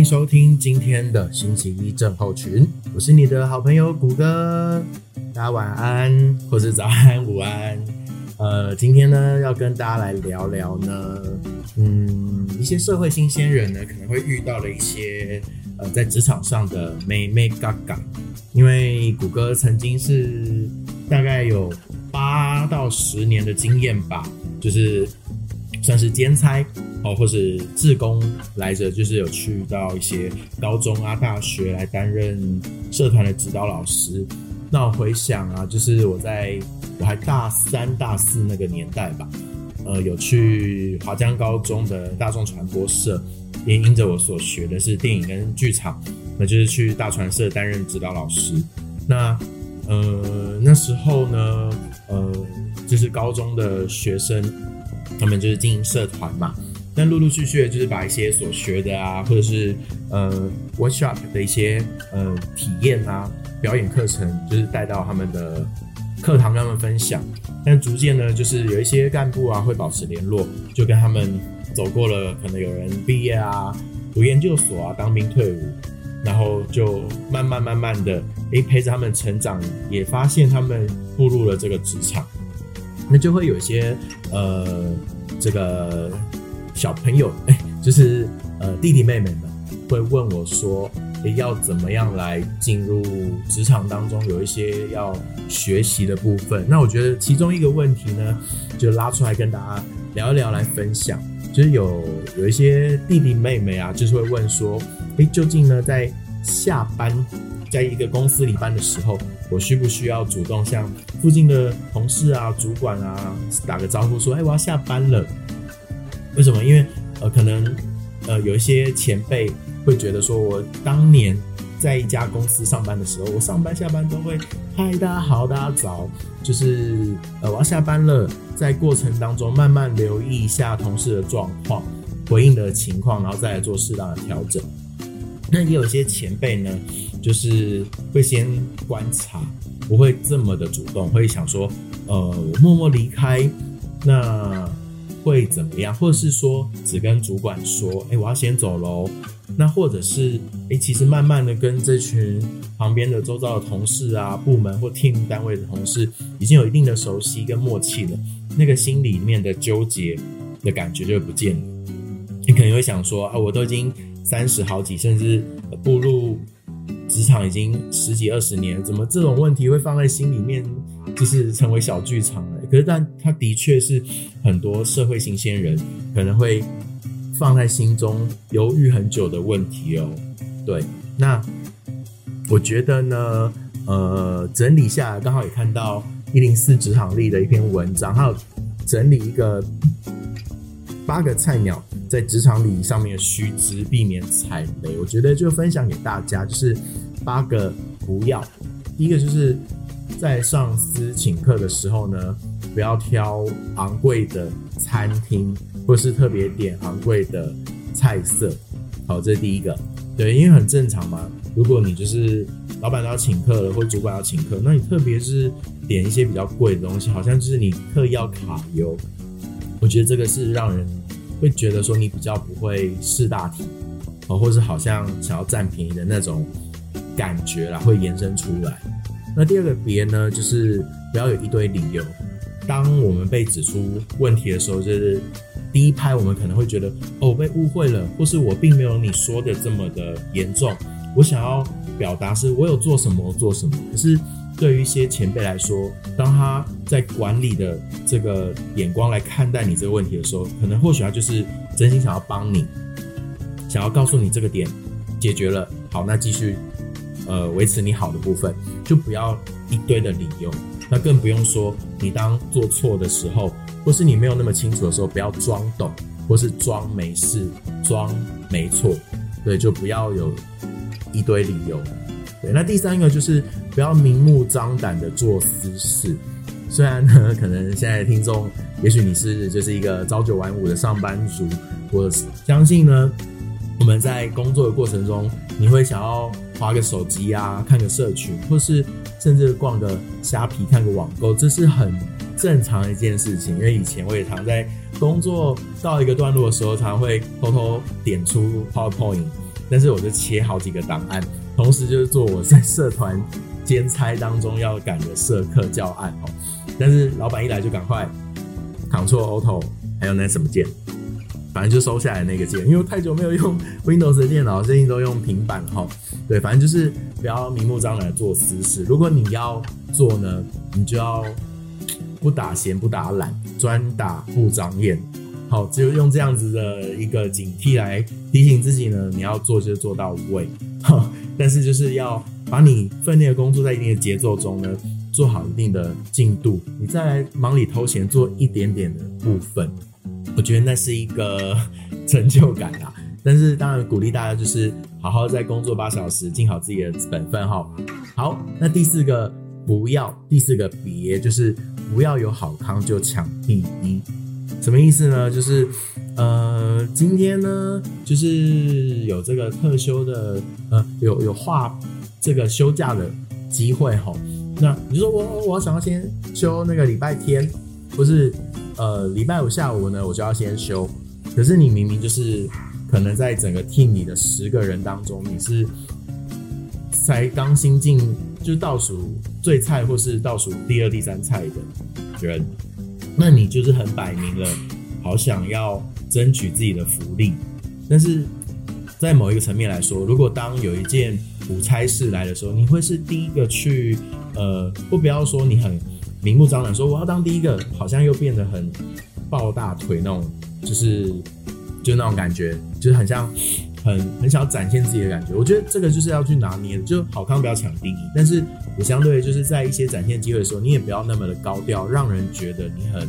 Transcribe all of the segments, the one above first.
迎收听今天的星期一症候群，我是你的好朋友谷歌，大家晚安或是早安、午安。呃，今天呢要跟大家来聊聊呢，嗯，一些社会新鲜人呢可能会遇到了一些呃在职场上的美美嘎嘎，因为谷歌曾经是大概有八到十年的经验吧，就是算是兼差。哦，或是志工来着，就是有去到一些高中啊、大学来担任社团的指导老师。那我回想啊，就是我在我还大三、大四那个年代吧，呃，有去华江高中的大众传播社，也因着我所学的是电影跟剧场，那就是去大传社担任指导老师。那呃那时候呢，呃，就是高中的学生，他们就是经营社团嘛。但陆陆续续的就是把一些所学的啊，或者是呃 workshop 的一些呃体验啊、表演课程，就是带到他们的课堂，跟他们分享。但逐渐呢，就是有一些干部啊会保持联络，就跟他们走过了，可能有人毕业啊、读研究所啊、当兵退伍，然后就慢慢慢慢的诶陪着他们成长，也发现他们步入了这个职场，那就会有一些呃这个。小朋友，哎，就是呃弟弟妹妹们会问我说，哎，要怎么样来进入职场当中？有一些要学习的部分。那我觉得其中一个问题呢，就拉出来跟大家聊一聊，来分享。就是有有一些弟弟妹妹啊，就是会问说，哎，究竟呢在下班，在一个公司里班的时候，我需不需要主动向附近的同事啊、主管啊打个招呼，说，哎，我要下班了。为什么？因为呃，可能呃，有一些前辈会觉得说，我当年在一家公司上班的时候，我上班下班都会嗨，大家好，大家早，就是呃，我要下班了，在过程当中慢慢留意一下同事的状况、回应的情况，然后再来做适当的调整。那也有一些前辈呢，就是会先观察，不会这么的主动，会想说，呃，我默默离开，那。会怎么样？或者是说只跟主管说，哎，我要先走喽。那或者是，哎，其实慢慢的跟这群旁边的周遭的同事啊、部门或 team 单位的同事已经有一定的熟悉跟默契了，那个心里面的纠结的感觉就会不见了。你可能会想说，啊，我都已经三十好几，甚至步入职场已经十几二十年，怎么这种问题会放在心里面？就是成为小剧场了，可是但他的确是很多社会新鲜人可能会放在心中犹豫很久的问题哦。对，那我觉得呢，呃，整理下来刚好也看到一零四职场力的一篇文章，还有整理一个八个菜鸟在职场里上面的须知，避免踩雷。我觉得就分享给大家，就是八个不要。第一个就是。在上司请客的时候呢，不要挑昂贵的餐厅，或是特别点昂贵的菜色。好，这是第一个。对，因为很正常嘛。如果你就是老板都要请客了，或主管要请客，那你特别是点一些比较贵的东西，好像就是你特意要卡油。我觉得这个是让人会觉得说你比较不会试大体，哦，或是好像想要占便宜的那种感觉啦，会延伸出来。那第二个别呢，就是不要有一堆理由。当我们被指出问题的时候，就是第一拍我们可能会觉得哦，我被误会了，或是我并没有你说的这么的严重。我想要表达是我有做什么做什么。可是对于一些前辈来说，当他在管理的这个眼光来看待你这个问题的时候，可能或许他就是真心想要帮你，想要告诉你这个点解决了，好，那继续。呃，维持你好的部分，就不要一堆的理由。那更不用说，你当做错的时候，或是你没有那么清楚的时候，不要装懂，或是装没事、装没错。对，就不要有一堆理由。对，那第三个就是不要明目张胆的做私事。虽然呢，可能现在听众，也许你是就是一个朝九晚五的上班族，我相信呢，我们在工作的过程中，你会想要。划个手机啊，看个社群，或是甚至逛个虾皮，看个网购，这是很正常的一件事情。因为以前我也常在工作到一个段落的时候，常会偷偷点出 PowerPoint，但是我就切好几个档案，同时就是做我在社团兼差当中要赶的社课教案哦。但是老板一来就赶快 Ctrl Auto，还有那什么键，反正就收下来那个键，因为太久没有用 Windows 的电脑，最近都用平板哈。对，反正就是不要明目张胆做私事。如果你要做呢，你就要不打闲不打懒，专打不长眼。好，就用这样子的一个警惕来提醒自己呢，你要做就做到位。哈，但是就是要把你分内的工作在一定的节奏中呢，做好一定的进度，你再来忙里偷闲做一点点的部分，我觉得那是一个 成就感啊。但是当然鼓励大家就是好好在工作八小时，尽好自己的本分哈。好，那第四个不要，第四个别就是不要有好康就抢第一。什么意思呢？就是，呃，今天呢，就是有这个特休的，呃，有有画这个休假的机会哈。那你说我我想要先休那个礼拜天，不是，呃，礼拜五下午呢，我就要先休。可是你明明就是可能在整个 team 里的十个人当中，你是才刚新进，就是倒数最菜或是倒数第二、第三菜的人。那你就是很摆明了，好想要争取自己的福利，但是在某一个层面来说，如果当有一件苦差事来的时候，你会是第一个去，呃，不不要说你很明目张胆说我要当第一个，好像又变得很抱大腿那种，就是就那种感觉，就是很像很很想要展现自己的感觉。我觉得这个就是要去拿捏的，就好康不要抢第一，但是。也相对就是在一些展现机会的时候，你也不要那么的高调，让人觉得你很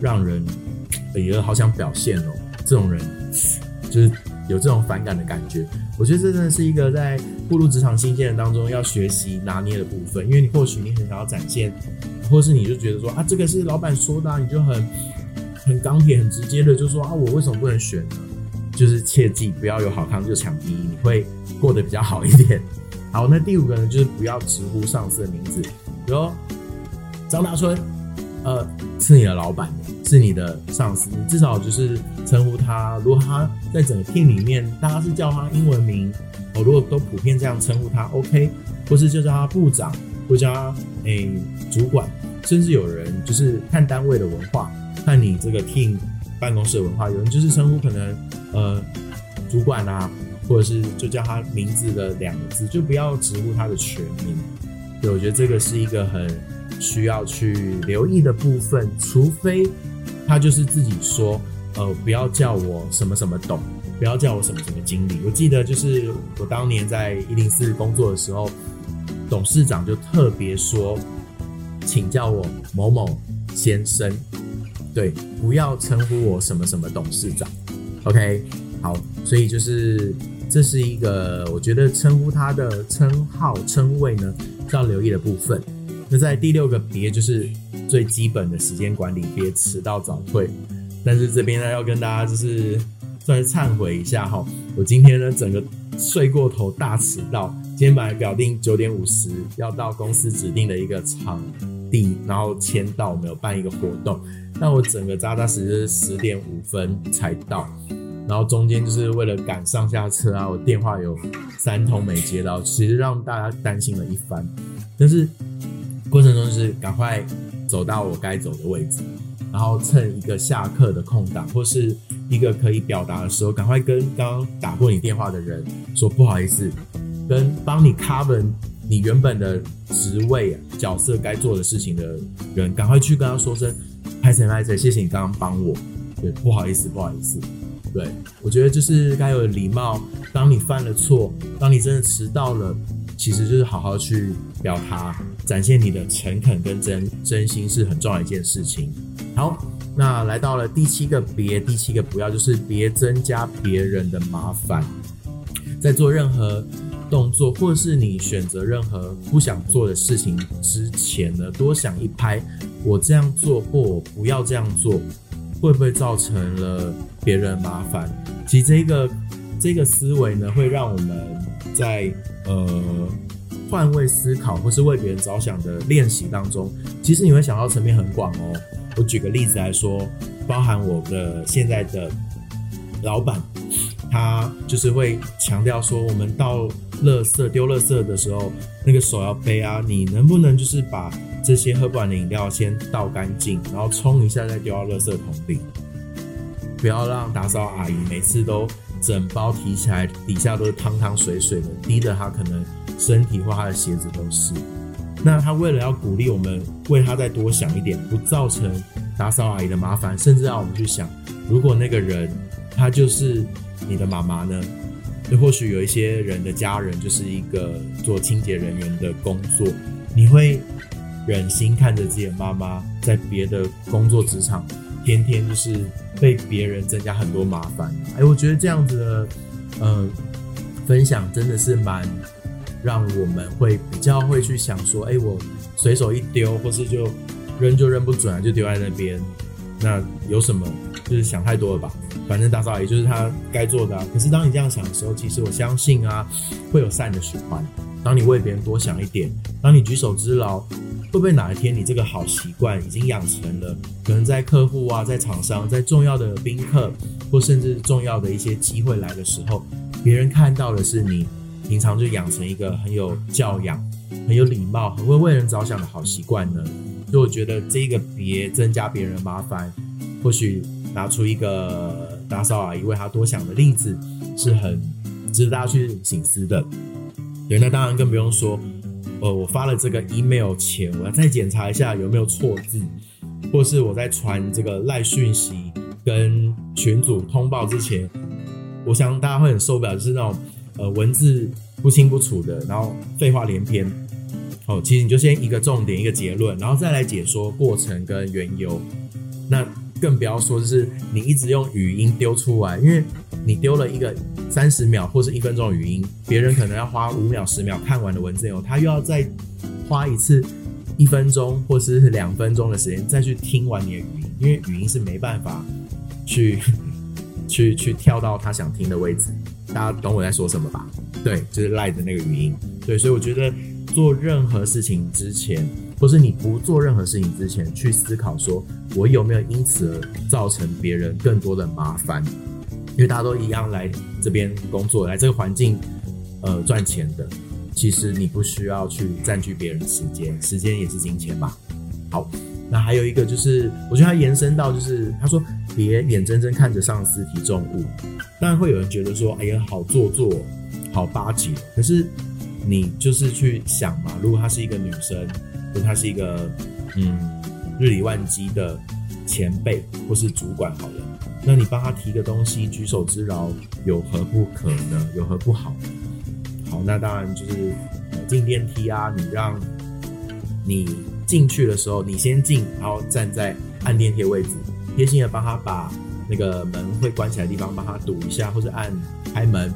让人也好想表现哦。这种人就是有这种反感的感觉。我觉得这真的是一个在步入职场新鲜人当中要学习拿捏的部分，因为你或许你很想要展现，或是你就觉得说啊，这个是老板说的，你就很很钢铁、很直接的就说啊，我为什么不能选呢？就是切记不要有好康就抢第一，你会过得比较好一点。好，那第五个呢，就是不要直呼上司的名字，比如张大春，呃，是你的老板，是你的上司，你至少就是称呼他。如果他在整个 team 里面，大家是叫他英文名，哦，如果都普遍这样称呼他，OK，或是就叫他部长，或叫他诶主管，甚至有人就是看单位的文化，看你这个 team 办公室的文化，有人就是称呼可能呃主管啊。或者是就叫他名字的两个字，就不要直呼他的全名。对，我觉得这个是一个很需要去留意的部分。除非他就是自己说，呃，不要叫我什么什么董，不要叫我什么什么经理。我记得就是我当年在一零四工作的时候，董事长就特别说，请叫我某某先生，对，不要称呼我什么什么董事长。OK，好，所以就是。这是一个我觉得称呼他的称号称谓呢，要留意的部分。那在第六个别就是最基本的时间管理，别迟到早退。但是这边呢要跟大家就是算是忏悔一下哈，我今天呢整个睡过头大迟到。今天本来表定九点五十要到公司指定的一个场地，然后签到我们有办一个活动，但我整个扎扎实实十点五分才到。然后中间就是为了赶上下车啊，我电话有三通没接到，其实让大家担心了一番。但是过程中就是赶快走到我该走的位置，然后趁一个下课的空档或是一个可以表达的时候，赶快跟刚刚打过你电话的人说不好意思，跟帮你 cover 你原本的职位角色该做的事情的人，赶快去跟他说声拍谁拍谁，谢谢你刚刚帮我，对，不好意思，不好意思。对，我觉得就是该有礼貌。当你犯了错，当你真的迟到了，其实就是好好去表达，展现你的诚恳跟真真心是很重要一件事情。好，那来到了第七个别，第七个不要就是别增加别人的麻烦。在做任何动作，或是你选择任何不想做的事情之前呢，多想一拍，我这样做或我不要这样做。会不会造成了别人麻烦？其实这个这个思维呢，会让我们在呃换位思考或是为别人着想的练习当中，其实你会想到层面很广哦。我举个例子来说，包含我的现在的老板，他就是会强调说，我们到垃圾丢垃圾的时候，那个手要背啊，你能不能就是把这些喝不完的饮料先倒干净，然后冲一下再丢到垃圾桶里，不要让打扫阿姨每次都整包提起来，底下都是汤汤水水的，滴的他可能身体或他的鞋子都是。那他为了要鼓励我们为他再多想一点，不造成打扫阿姨的麻烦，甚至让我们去想，如果那个人他就是你的妈妈呢？或许有一些人的家人就是一个做清洁人员的工作，你会忍心看着自己的妈妈在别的工作职场天天就是被别人增加很多麻烦？哎，我觉得这样子的呃分享真的是蛮。让我们会比较会去想说，哎，我随手一丢，或是就扔就扔不准啊，就丢在那边，那有什么？就是想太多了吧。反正打扫也就是他该做的。可是当你这样想的时候，其实我相信啊，会有善的循环。当你为别人多想一点，当你举手之劳，会不会哪一天你这个好习惯已经养成了？可能在客户啊，在厂商，在重要的宾客，或甚至重要的一些机会来的时候，别人看到的是你。平常就养成一个很有教养、很有礼貌、很会为人着想的好习惯呢，所以我觉得这个别增加别人麻烦，或许拿出一个打扫阿姨为他多想的例子，是很值得大家去醒思的。对，那当然更不用说，呃，我发了这个 email 前，我要再检查一下有没有错字，或是我在传这个赖讯息跟群组通报之前，我想大家会很受不了，就是那种。呃，文字不清不楚的，然后废话连篇。哦，其实你就先一个重点，一个结论，然后再来解说过程跟缘由。那更不要说就是你一直用语音丢出来，因为你丢了一个三十秒或是一分钟的语音，别人可能要花五秒、十秒看完的文字内容，他又要再花一次一分钟或是两分钟的时间再去听完你的语音，因为语音是没办法去 去去跳到他想听的位置。大家懂我在说什么吧？对，就是赖的那个语音。对，所以我觉得做任何事情之前，或是你不做任何事情之前，去思考说我有没有因此而造成别人更多的麻烦。因为大家都一样来这边工作，来这个环境，呃，赚钱的。其实你不需要去占据别人时间，时间也是金钱吧。好。那还有一个就是，我觉得他延伸到就是，他说别眼睁睁看着上司提重物，当然会有人觉得说，哎呀，好做作，好巴结。可是你就是去想嘛，如果她是一个女生，或她是一个嗯日理万机的前辈或是主管好了，那你帮她提个东西，举手之劳，有何不可呢？有何不好？好，那当然就是进电梯啊，你让你。进去的时候，你先进，然后站在按电梯的位置，贴心的帮他把那个门会关起来的地方帮他堵一下，或者按开门。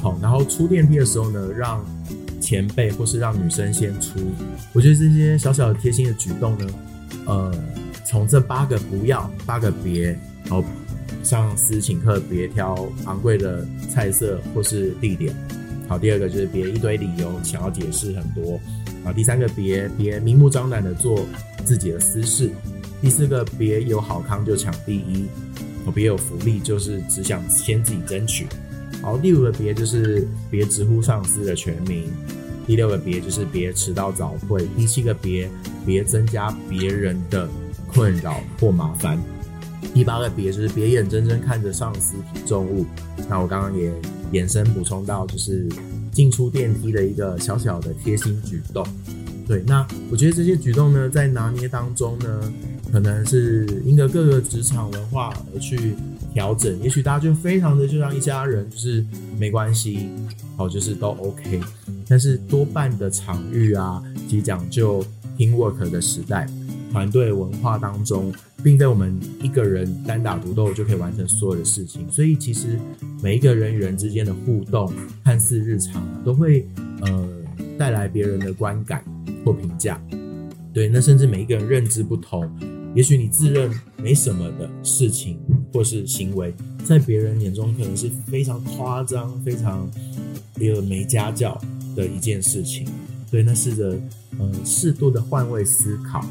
好，然后出电梯的时候呢，让前辈或是让女生先出。我觉得这些小小的贴心的举动呢，呃，从这八个不要，八个别，然后上司请客别挑昂贵的菜色或是地点。好，第二个就是别一堆理由想要解释很多。啊，第三个别别明目张胆的做自己的私事，第四个别有好康就抢第一，哦，别有福利就是只想先自己争取。好，第五个别就是别直呼上司的全名，第六个别就是别迟到早退，第七个别别增加别人的困扰或麻烦，第八个别就是别眼睁睁看着上司提重物。那我刚刚也延伸补充到就是。进出电梯的一个小小的贴心举动，对，那我觉得这些举动呢，在拿捏当中呢，可能是因着各个职场文化而去调整。也许大家就非常的就像一家人，就是没关系，好，就是都 OK。但是多半的场域啊，及讲究 teamwork 的时代，团队文化当中。并非我们一个人单打独斗就可以完成所有的事情，所以其实每一个人与人之间的互动看似日常，都会呃带来别人的观感或评价。对，那甚至每一个人认知不同，也许你自认没什么的事情或是行为，在别人眼中可能是非常夸张、非常一个没家教的一件事情。对，那试着嗯适度的换位思考，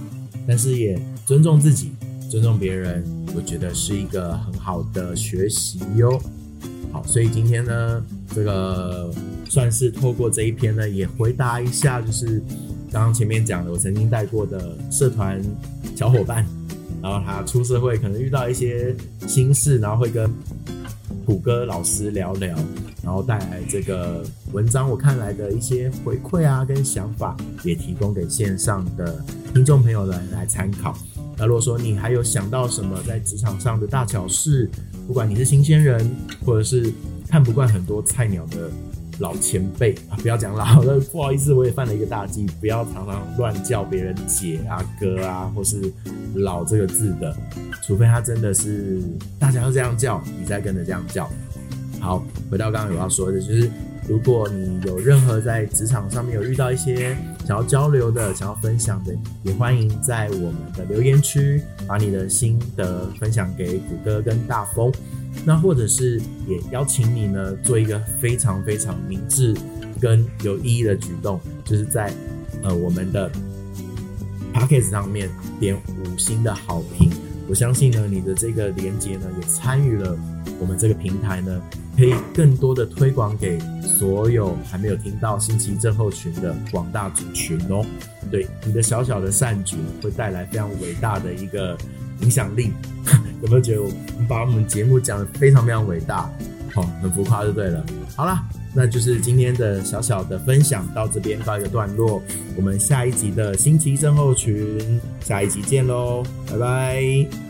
但是也尊重自己。尊重别人，我觉得是一个很好的学习哟。好，所以今天呢，这个算是透过这一篇呢，也回答一下，就是刚刚前面讲的，我曾经带过的社团小伙伴，然后他出社会可能遇到一些心事，然后会跟谷歌老师聊聊，然后带来这个文章我看来的一些回馈啊，跟想法，也提供给线上的听众朋友来来参考。那如果说你还有想到什么在职场上的大小事，不管你是新鲜人，或者是看不惯很多菜鸟的老前辈啊，不要讲老了，不好意思，我也犯了一个大忌，不要常常乱叫别人姐啊、哥啊，或是老这个字的，除非他真的是大家都这样叫，你再跟着这样叫。好，回到刚刚有要说的，就是。如果你有任何在职场上面有遇到一些想要交流的、想要分享的，也欢迎在我们的留言区把你的心得分享给谷歌跟大风。那或者是也邀请你呢，做一个非常非常明智跟有意义的举动，就是在呃我们的 p a c k a g e 上面点五星的好评。我相信呢，你的这个连接呢，也参与了我们这个平台呢。可以更多的推广给所有还没有听到新奇症候群的广大族群哦。对你的小小的善举会带来非常伟大的一个影响力。有没有觉得我们把我们节目讲的非常非常伟大？好，很浮夸就对了。好了，那就是今天的小小的分享到这边告一个段落。我们下一集的新奇症候群，下一集见喽，拜拜。